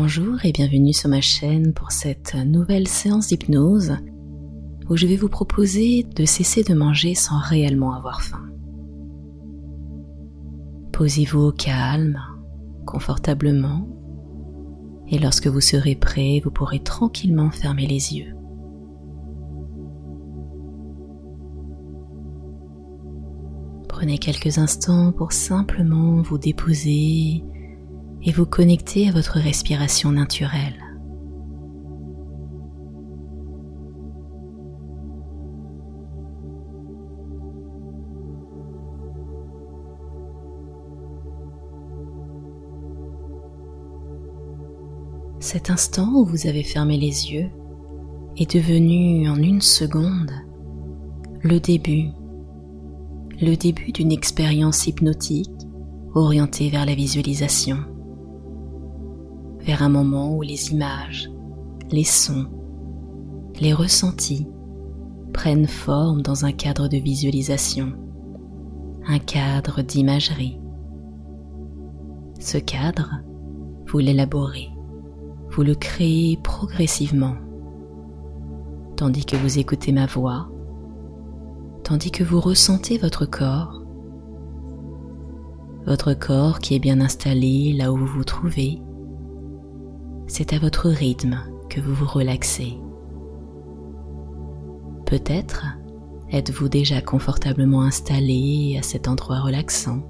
Bonjour et bienvenue sur ma chaîne pour cette nouvelle séance d'hypnose où je vais vous proposer de cesser de manger sans réellement avoir faim. Posez-vous au calme, confortablement, et lorsque vous serez prêt, vous pourrez tranquillement fermer les yeux. Prenez quelques instants pour simplement vous déposer et vous connecter à votre respiration naturelle. Cet instant où vous avez fermé les yeux est devenu en une seconde le début le début d'une expérience hypnotique orientée vers la visualisation, vers un moment où les images, les sons, les ressentis prennent forme dans un cadre de visualisation, un cadre d'imagerie. Ce cadre, vous l'élaborez, vous le créez progressivement, tandis que vous écoutez ma voix tandis que vous ressentez votre corps, votre corps qui est bien installé là où vous vous trouvez. C'est à votre rythme que vous vous relaxez. Peut-être êtes-vous déjà confortablement installé à cet endroit relaxant,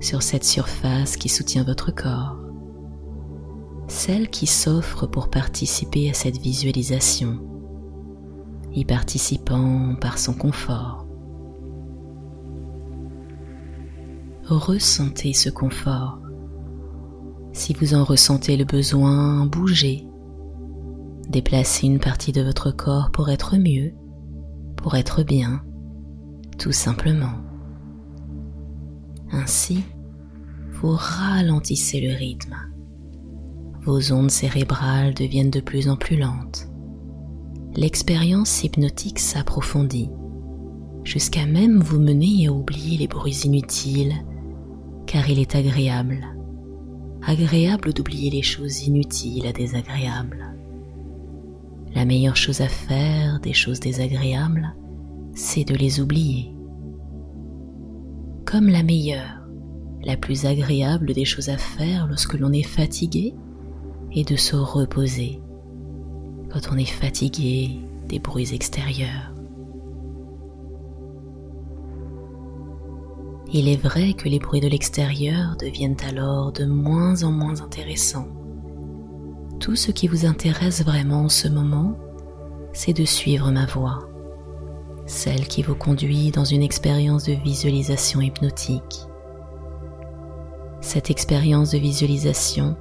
sur cette surface qui soutient votre corps, celle qui s'offre pour participer à cette visualisation y participant par son confort. Ressentez ce confort. Si vous en ressentez le besoin, bougez. Déplacez une partie de votre corps pour être mieux, pour être bien, tout simplement. Ainsi, vous ralentissez le rythme. Vos ondes cérébrales deviennent de plus en plus lentes l'expérience hypnotique s'approfondit, jusqu'à même vous mener à oublier les bruits inutiles, car il est agréable, agréable d'oublier les choses inutiles à désagréables. La meilleure chose à faire des choses désagréables, c'est de les oublier. Comme la meilleure, la plus agréable des choses à faire lorsque l'on est fatigué est de se reposer quand on est fatigué des bruits extérieurs. Il est vrai que les bruits de l'extérieur deviennent alors de moins en moins intéressants. Tout ce qui vous intéresse vraiment en ce moment, c'est de suivre ma voix, celle qui vous conduit dans une expérience de visualisation hypnotique. Cette expérience de visualisation,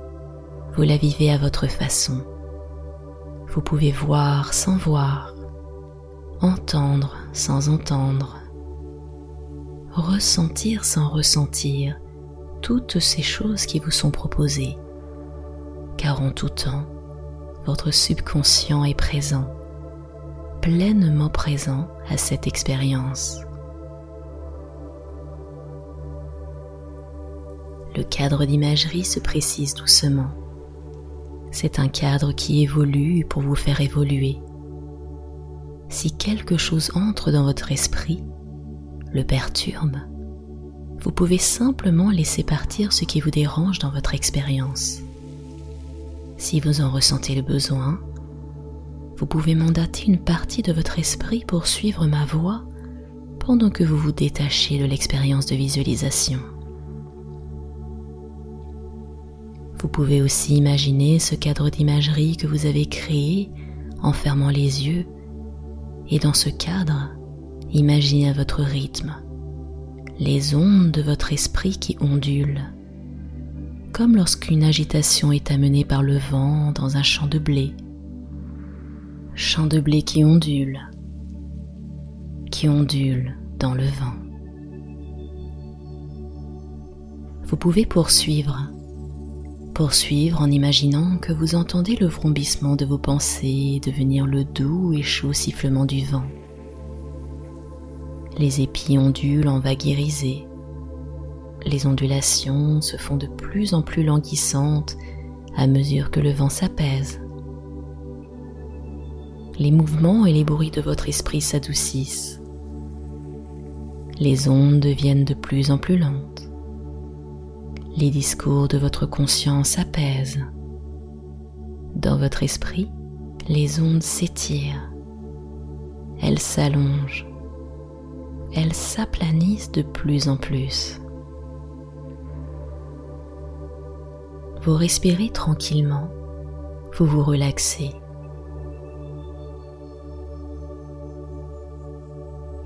vous la vivez à votre façon vous pouvez voir sans voir, entendre sans entendre, ressentir sans ressentir toutes ces choses qui vous sont proposées, car en tout temps, votre subconscient est présent, pleinement présent à cette expérience. Le cadre d'imagerie se précise doucement c'est un cadre qui évolue pour vous faire évoluer. Si quelque chose entre dans votre esprit, le perturbe, vous pouvez simplement laisser partir ce qui vous dérange dans votre expérience. Si vous en ressentez le besoin, vous pouvez mandater une partie de votre esprit pour suivre ma voix pendant que vous vous détachez de l'expérience de visualisation. Vous pouvez aussi imaginer ce cadre d'imagerie que vous avez créé en fermant les yeux et dans ce cadre, imaginez à votre rythme les ondes de votre esprit qui ondulent, comme lorsqu'une agitation est amenée par le vent dans un champ de blé. Champ de blé qui ondule, qui ondule dans le vent. Vous pouvez poursuivre Poursuivre en imaginant que vous entendez le vrombissement de vos pensées devenir le doux et chaud sifflement du vent. Les épis ondulent en vagues irisées. Les ondulations se font de plus en plus languissantes à mesure que le vent s'apaise. Les mouvements et les bruits de votre esprit s'adoucissent. Les ondes deviennent de plus en plus lentes. Les discours de votre conscience apaisent. Dans votre esprit, les ondes s'étirent. Elles s'allongent. Elles s'aplanissent de plus en plus. Vous respirez tranquillement, vous vous relaxez.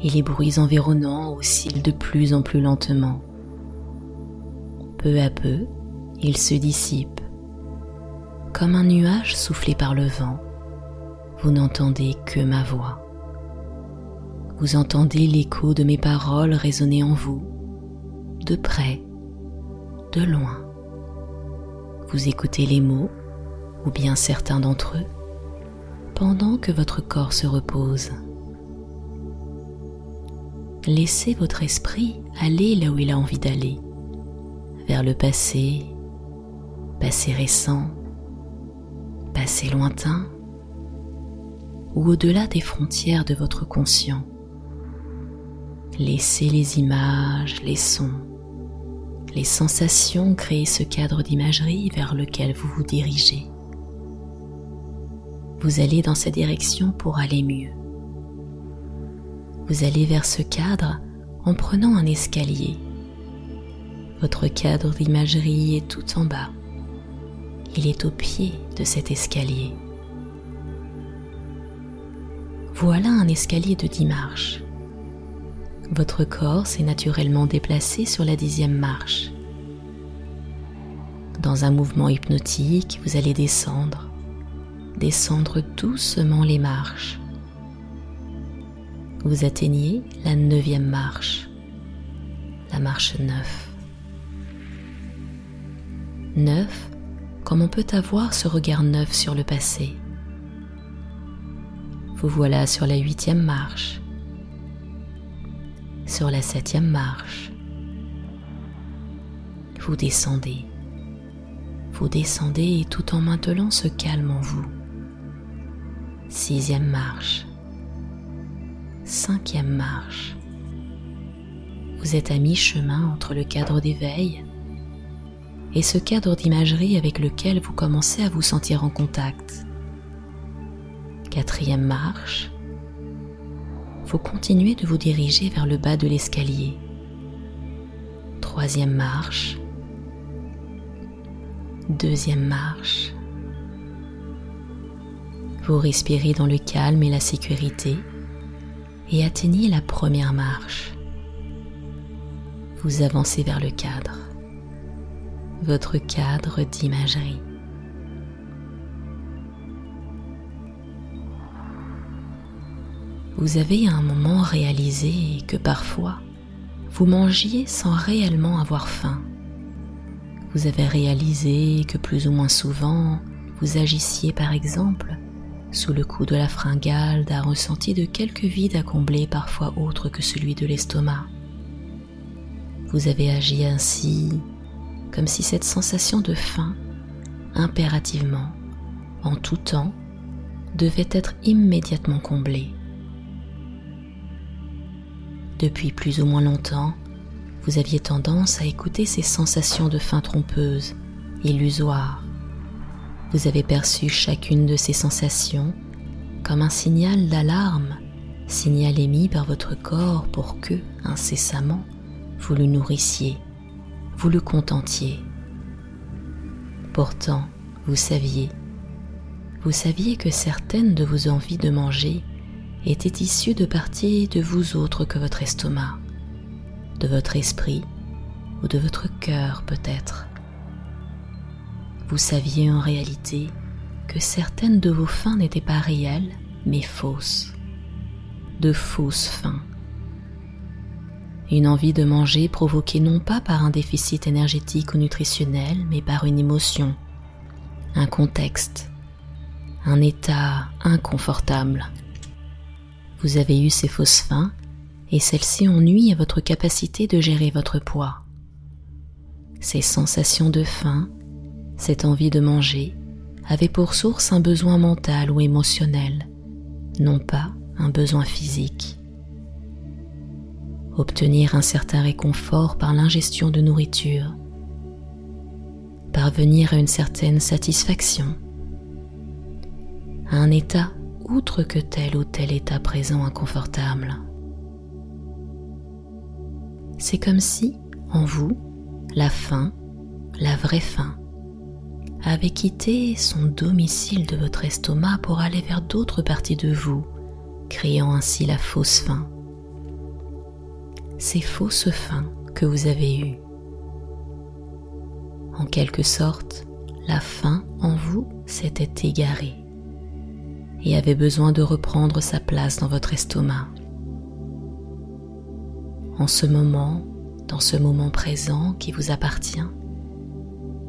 Et les bruits environnants oscillent de plus en plus lentement. Peu à peu, ils se dissipent. Comme un nuage soufflé par le vent, vous n'entendez que ma voix. Vous entendez l'écho de mes paroles résonner en vous, de près, de loin. Vous écoutez les mots, ou bien certains d'entre eux, pendant que votre corps se repose. Laissez votre esprit aller là où il a envie d'aller, vers le passé, passé récent, passé lointain, ou au-delà des frontières de votre conscient. Laissez les images, les sons, les sensations créer ce cadre d'imagerie vers lequel vous vous dirigez. Vous allez dans cette direction pour aller mieux. Vous allez vers ce cadre en prenant un escalier. Votre cadre d'imagerie est tout en bas. Il est au pied de cet escalier. Voilà un escalier de dix marches. Votre corps s'est naturellement déplacé sur la dixième marche. Dans un mouvement hypnotique, vous allez descendre, descendre doucement les marches. Vous atteignez la neuvième marche, la marche 9. 9, comme on peut avoir ce regard neuf sur le passé. Vous voilà sur la huitième marche, sur la septième marche. Vous descendez, vous descendez tout en maintenant ce calme en vous. Sixième marche, cinquième marche. Vous êtes à mi-chemin entre le cadre d'éveil et ce cadre d'imagerie avec lequel vous commencez à vous sentir en contact. Quatrième marche, vous continuez de vous diriger vers le bas de l'escalier. Troisième marche. Deuxième marche. Vous respirez dans le calme et la sécurité et atteignez la première marche. Vous avancez vers le cadre, votre cadre d'imagerie. Vous avez à un moment réalisé que parfois vous mangiez sans réellement avoir faim. Vous avez réalisé que plus ou moins souvent vous agissiez par exemple sous le coup de la fringale d'un ressenti de quelque vide à combler parfois autre que celui de l'estomac. Vous avez agi ainsi comme si cette sensation de faim, impérativement, en tout temps, devait être immédiatement comblée. Depuis plus ou moins longtemps, vous aviez tendance à écouter ces sensations de faim trompeuse, illusoires. Vous avez perçu chacune de ces sensations comme un signal d'alarme, signal émis par votre corps pour que, incessamment, vous le nourrissiez, vous le contentiez. Pourtant, vous saviez, vous saviez que certaines de vos envies de manger était issu de parties de vous autres que votre estomac, de votre esprit ou de votre cœur peut-être. Vous saviez en réalité que certaines de vos fins n'étaient pas réelles, mais fausses, de fausses fins. Une envie de manger provoquée non pas par un déficit énergétique ou nutritionnel, mais par une émotion, un contexte, un état inconfortable vous avez eu ces fausses faims et celles-ci nui à votre capacité de gérer votre poids. Ces sensations de faim Cette envie de manger avait pour source un besoin mental ou émotionnel, non pas un besoin physique. Obtenir un certain réconfort par l'ingestion de nourriture, parvenir à une certaine satisfaction, à un état outre que tel ou tel état présent inconfortable. C'est comme si, en vous, la faim, la vraie faim, avait quitté son domicile de votre estomac pour aller vers d'autres parties de vous, créant ainsi la fausse faim. Ces fausses faim que vous avez eues. En quelque sorte, la faim en vous s'était égarée et avait besoin de reprendre sa place dans votre estomac. En ce moment, dans ce moment présent qui vous appartient,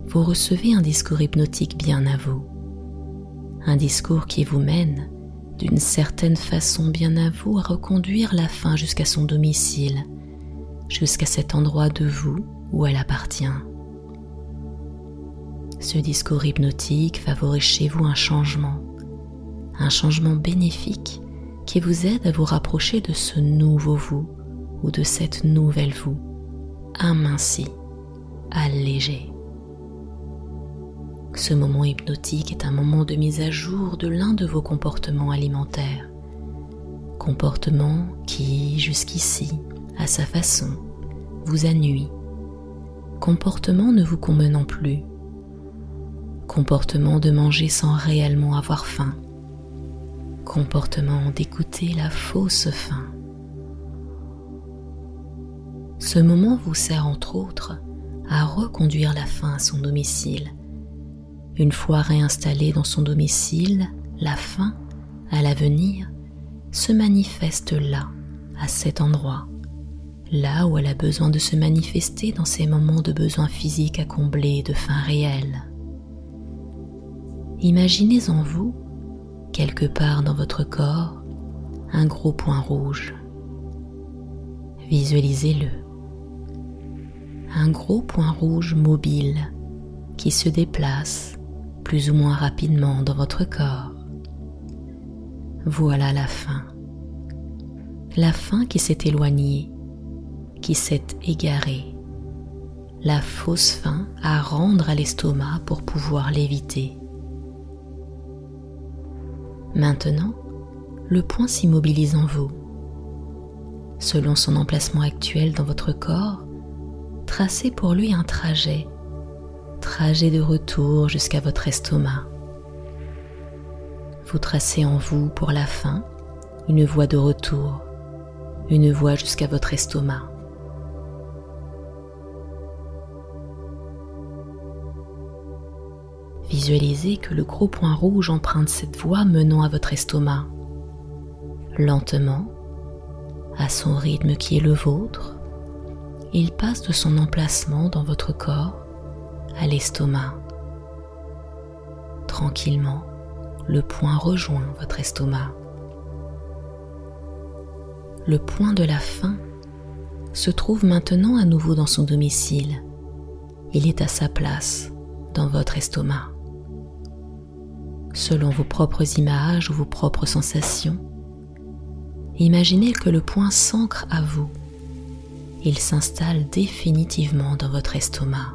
vous recevez un discours hypnotique bien à vous, un discours qui vous mène d'une certaine façon bien à vous à reconduire la faim jusqu'à son domicile, jusqu'à cet endroit de vous où elle appartient. Ce discours hypnotique favorise chez vous un changement, un changement bénéfique qui vous aide à vous rapprocher de ce nouveau vous ou de cette nouvelle vous, aminci, allégé. Ce moment hypnotique est un moment de mise à jour de l'un de vos comportements alimentaires. Comportement qui, jusqu'ici, à sa façon, vous a. Comportement ne vous convenant plus. Comportement de manger sans réellement avoir faim. Comportement d'écouter la fausse faim. Ce moment vous sert entre autres à reconduire la faim à son domicile une fois réinstallée dans son domicile, la faim, à l'avenir, se manifeste là, à cet endroit, là où elle a besoin de se manifester dans ces moments de besoin physique à combler de faim réelle. Imaginez en vous, quelque part dans votre corps, un gros point rouge. Visualisez-le. Un gros point rouge mobile qui se déplace plus ou moins rapidement dans votre corps. Voilà la faim. La faim qui s'est éloignée, qui s'est égarée. La fausse faim à rendre à l'estomac pour pouvoir l'éviter. Maintenant, le point s'immobilise en vous. Selon son emplacement actuel dans votre corps, tracez pour lui un trajet trajet de retour jusqu'à votre estomac. Vous tracez en vous pour la fin une voie de retour, une voie jusqu'à votre estomac. Visualisez que le gros point rouge emprunte cette voie menant à votre estomac. Lentement, à son rythme qui est le vôtre, il passe de son emplacement dans votre corps à l'estomac. Tranquillement, le point rejoint votre estomac. Le point de la faim se trouve maintenant à nouveau dans son domicile. Il est à sa place dans votre estomac. Selon vos propres images ou vos propres sensations, imaginez que le point s'ancre à vous. Il s'installe définitivement dans votre estomac.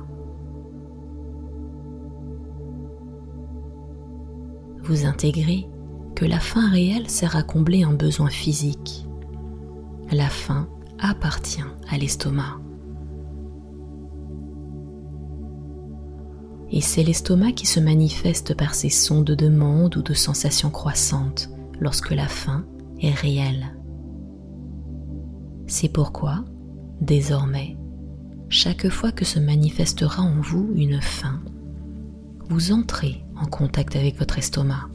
vous intégrez que la faim réelle sert à combler un besoin physique. La faim appartient à l'estomac. Et c'est l'estomac qui se manifeste par ses sons de demande ou de sensations croissantes lorsque la faim est réelle. C'est pourquoi, désormais, chaque fois que se manifestera en vous une faim, vous entrez en contact avec votre estomac.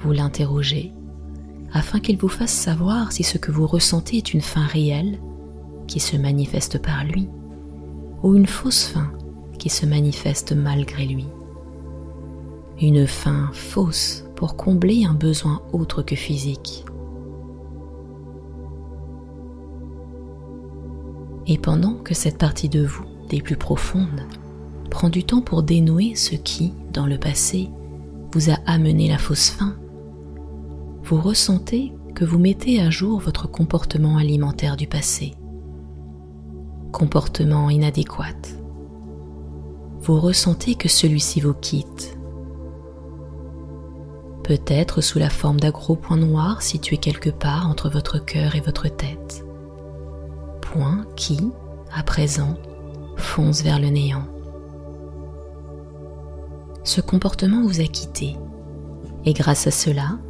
Vous l'interrogez afin qu'il vous fasse savoir si ce que vous ressentez est une faim réelle qui se manifeste par lui ou une fausse faim qui se manifeste malgré lui. Une faim fausse pour combler un besoin autre que physique. Et pendant que cette partie de vous, des plus profondes, prend du temps pour dénouer ce qui, dans le passé, vous a amené la fausse faim, vous ressentez que vous mettez à jour votre comportement alimentaire du passé. Comportement inadéquat. Vous ressentez que celui-ci vous quitte. Peut-être sous la forme d'un gros point noir situé quelque part entre votre cœur et votre tête. Point qui, à présent, fonce vers le néant. Ce comportement vous a quitté et grâce à cela,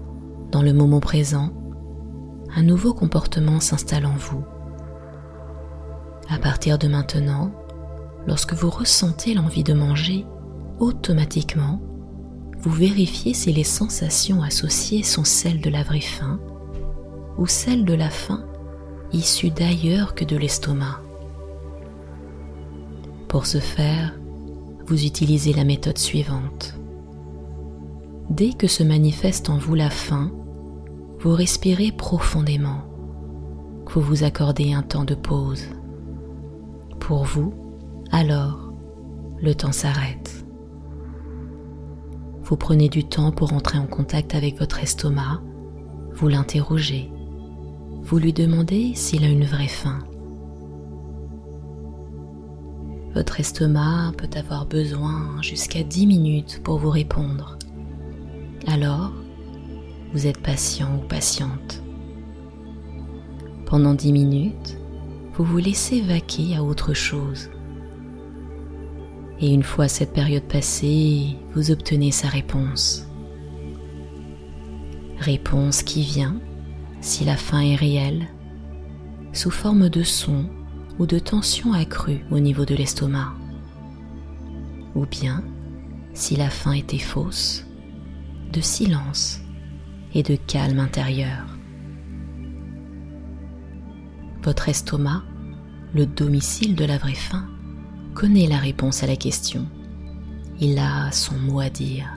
dans le moment présent, un nouveau comportement s'installe en vous. À partir de maintenant, lorsque vous ressentez l'envie de manger, automatiquement, vous vérifiez si les sensations associées sont celles de la vraie faim ou celles de la faim issue d'ailleurs que de l'estomac. Pour ce faire, vous utilisez la méthode suivante. Dès que se manifeste en vous la faim, vous respirez profondément, vous vous accordez un temps de pause. Pour vous, alors, le temps s'arrête. Vous prenez du temps pour entrer en contact avec votre estomac, vous l'interrogez, vous lui demandez s'il a une vraie faim. Votre estomac peut avoir besoin jusqu'à 10 minutes pour vous répondre. Alors, vous êtes patient ou patiente. Pendant 10 minutes, vous vous laissez vaquer à autre chose. Et une fois cette période passée, vous obtenez sa réponse. Réponse qui vient, si la faim est réelle, sous forme de son ou de tension accrue au niveau de l'estomac. Ou bien, si la faim était fausse, de silence et de calme intérieur. Votre estomac, le domicile de la vraie faim, connaît la réponse à la question. Il a son mot à dire.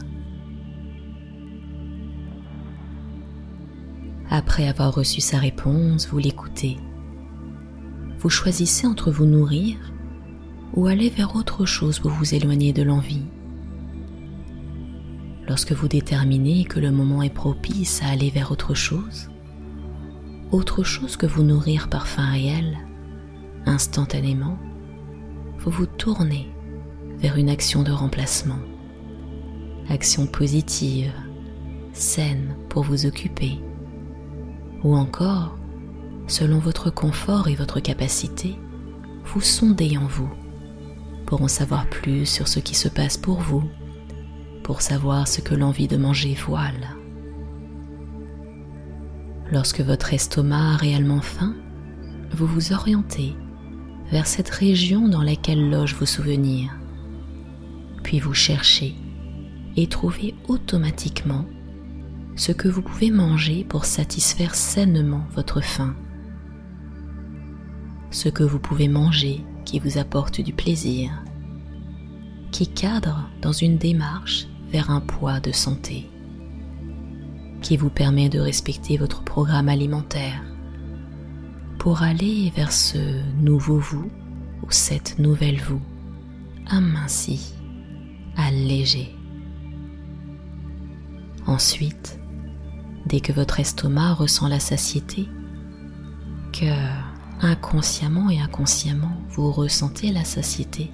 Après avoir reçu sa réponse, vous l'écoutez vous choisissez entre vous nourrir ou aller vers autre chose pour vous éloigner de l'envie. Lorsque vous déterminez que le moment est propice à aller vers autre chose, autre chose que vous nourrir par faim réel, instantanément, vous vous tournez vers une action de remplacement, action positive, saine pour vous occuper, ou encore selon votre confort et votre capacité, vous sondez en vous pour en savoir plus sur ce qui se passe pour vous, pour savoir ce que l'envie de manger voile. Lorsque votre estomac a réellement faim, vous vous orientez vers cette région dans laquelle logent vos souvenirs. Puis vous cherchez et trouvez automatiquement ce que vous pouvez manger pour satisfaire sainement votre faim ce que vous pouvez manger qui vous apporte du plaisir, qui cadre dans une démarche vers un poids de santé, qui vous permet de respecter votre programme alimentaire pour aller vers ce nouveau vous ou cette nouvelle vous, aminci, allégé. Ensuite, dès que votre estomac ressent la satiété, cœur, inconsciemment et inconsciemment, vous ressentez la satiété.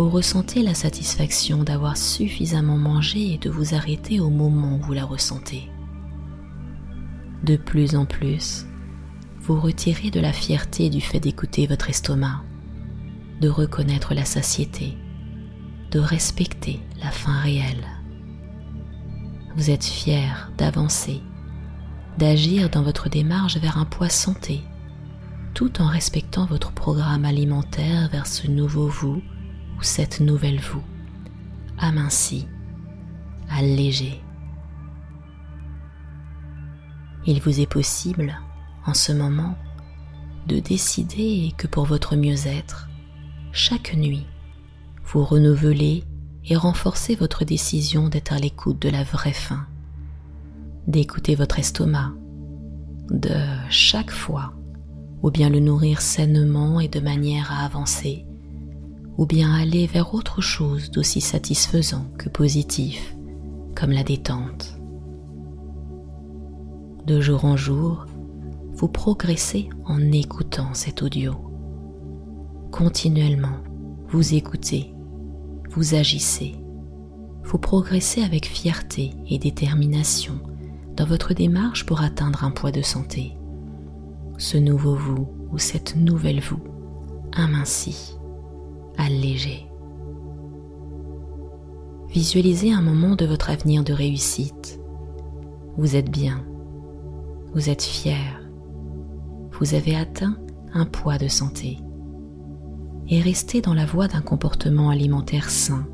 Vous ressentez la satisfaction d'avoir suffisamment mangé et de vous arrêter au moment où vous la ressentez. De plus en plus, vous retirez de la fierté du fait d'écouter votre estomac, de reconnaître la satiété, de respecter la faim réelle. Vous êtes fier d'avancer, d'agir dans votre démarche vers un poids santé tout en respectant votre programme alimentaire vers ce nouveau vous cette nouvelle vous, aminci, allégé. Il vous est possible, en ce moment, de décider que pour votre mieux-être, chaque nuit, vous renouvelez et renforcez votre décision d'être à l'écoute de la vraie faim, d'écouter votre estomac, de chaque fois ou bien le nourrir sainement et de manière à avancer, ou bien aller vers autre chose d'aussi satisfaisant que positif, comme la détente. De jour en jour, vous progressez en écoutant cet audio. Continuellement, vous écoutez, vous agissez, vous progressez avec fierté et détermination dans votre démarche pour atteindre un poids de santé. Ce nouveau vous ou cette nouvelle vous aminci, allégé. Visualisez un moment de votre avenir de réussite. Vous êtes bien, vous êtes fier, vous avez atteint un poids de santé et restez dans la voie d'un comportement alimentaire sain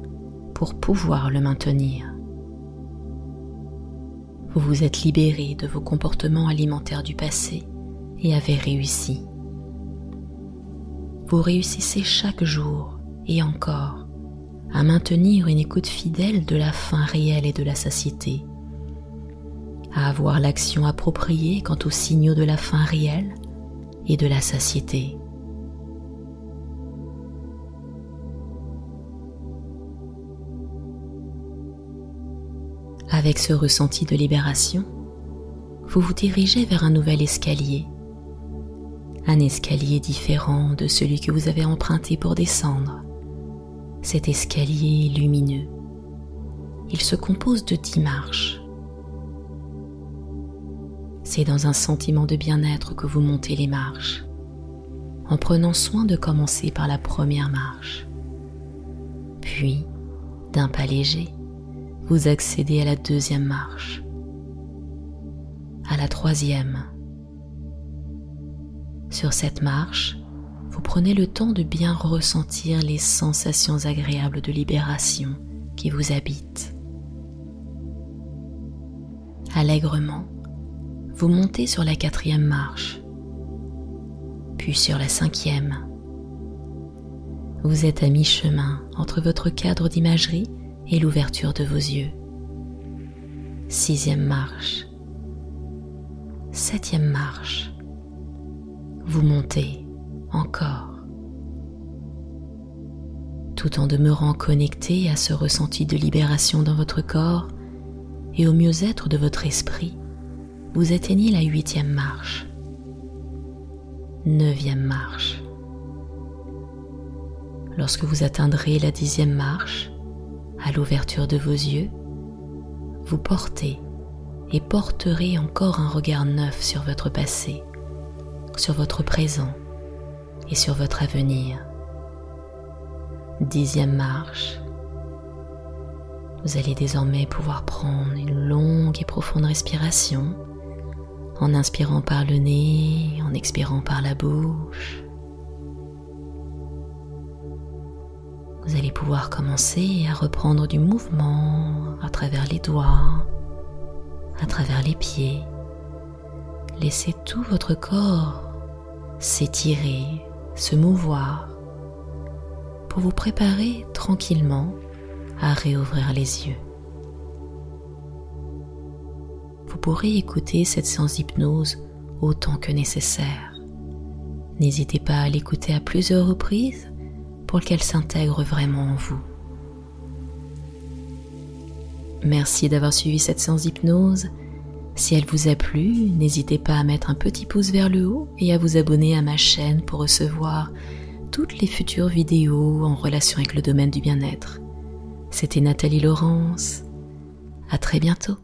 pour pouvoir le maintenir. Vous vous êtes libéré de vos comportements alimentaires du passé et avez réussi. Vous réussissez chaque jour et encore à maintenir une écoute fidèle de la faim réelle et de la satiété, à avoir l'action appropriée quant aux signaux de la faim réelle et de la satiété. Avec ce ressenti de libération, vous vous dirigez vers un nouvel escalier, un escalier différent de celui que vous avez emprunté pour descendre. Cet escalier lumineux, il se compose de dix marches. C'est dans un sentiment de bien-être que vous montez les marches, en prenant soin de commencer par la première marche. Puis, d'un pas léger, vous accédez à la deuxième marche, à la troisième. Sur cette marche, vous prenez le temps de bien ressentir les sensations agréables de libération qui vous habitent. Allègrement, vous montez sur la quatrième marche, puis sur la cinquième. Vous êtes à mi-chemin entre votre cadre d'imagerie et l'ouverture de vos yeux. Sixième marche. Septième marche. Vous montez encore. Tout en demeurant connecté à ce ressenti de libération dans votre corps et au mieux-être de votre esprit, vous atteignez la huitième marche. Neuvième marche. Lorsque vous atteindrez la dixième marche, à l'ouverture de vos yeux, vous portez et porterez encore un regard neuf sur votre passé, sur votre présent et sur votre avenir. Dixième marche. Vous allez désormais pouvoir prendre une longue et profonde respiration en inspirant par le nez, en expirant par la bouche. vous allez pouvoir commencer à reprendre du mouvement à travers les doigts, à travers les pieds. Laissez tout votre corps s'étirer, se mouvoir pour vous préparer tranquillement à réouvrir les yeux. Vous pourrez écouter cette séance d'hypnose autant que nécessaire. N'hésitez pas à l'écouter à plusieurs reprises pour qu'elle s'intègre vraiment en vous. Merci d'avoir suivi cette séance d'hypnose. Si elle vous a plu, n'hésitez pas à mettre un petit pouce vers le haut et à vous abonner à ma chaîne pour recevoir toutes les futures vidéos en relation avec le domaine du bien-être. C'était Nathalie Laurence. À très bientôt.